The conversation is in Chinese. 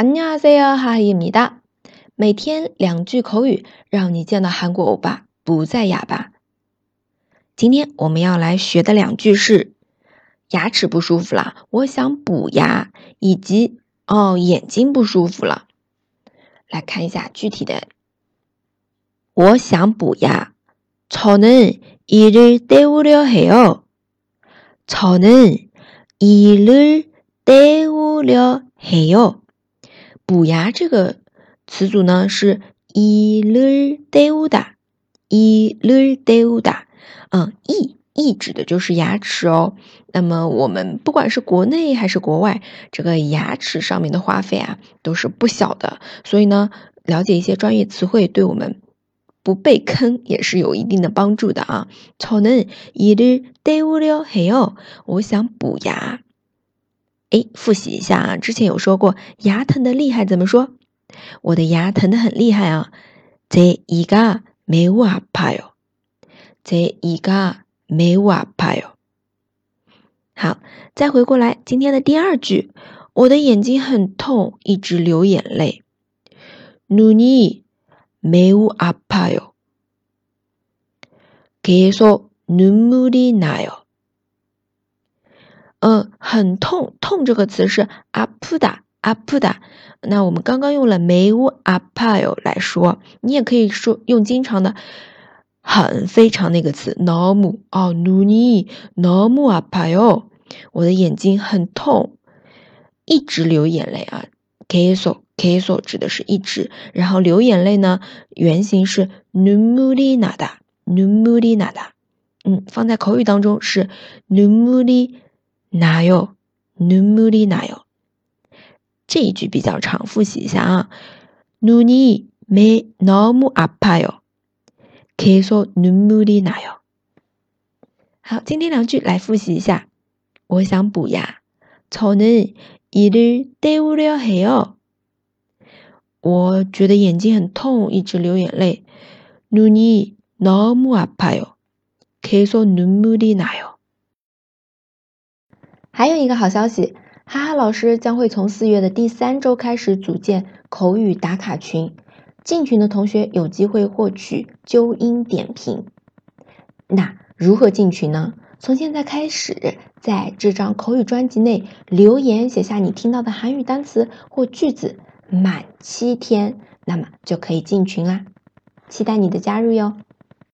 안녕하세요，하입니다。每天两句口语，让你见到韩国欧巴不再哑巴。今天我们要来学的两句是：牙齿不舒服了，我想补牙，以及哦眼睛不舒服了。来看一下具体的，我想补牙，저는이를때우려해 요。 저는이를때우려해 요。 补牙这个词组呢是이를때우 다， 이를때우 다， 嗯，이 이指的就是牙齿哦。那么我们不管是国内还是国外，这个牙齿上面的花费啊都是不小的。所以呢，了解一些专业词汇，对我们不被坑也是有一定的帮助的啊。저는이를때우려해 요， 我想补牙。 哎，复习一下啊！之前有说过，牙疼的厉害怎么说？我的牙疼的很厉害啊！这一个没我怕哟，这一个没我怕哟。好，再回过来，今天的第二句，我的眼睛很痛，一直流眼泪。눈이매우아파 요， 계속눈물이나 요。 嗯， 很痛，痛这个词是 apuda，apuda。那我们刚刚用了没有阿派哦来说，你也可以说用经常的很非常那个词 nomi 哦，nuni，normal 阿派哦。我的眼睛很痛，一直流眼泪啊。kiso，kiso 指的是一直，然后流眼泪呢，原型是 numulina 的，numulina 的。嗯，放在口语当中是 numulina。哪有눈물이나 요？ 这一句比较长，复习一下啊。눈이매너무아파 요， 계속눈물이나 요。 好，今天两句来复习一下。我想补牙，저는이를때우려해 요。 我觉得眼睛很痛，一直流眼泪。눈이너무아파 요， 계속눈물이나 요。 还有一个好消息，哈哈老师将会从四月的第三周开始组建口语打卡群，进群的同学有机会获取纠音点评。那如何进群呢？从现在开始，在这张口语专辑内留言写下你听到的韩语单词或句子，满七天，那么就可以进群啦。期待你的加入哟。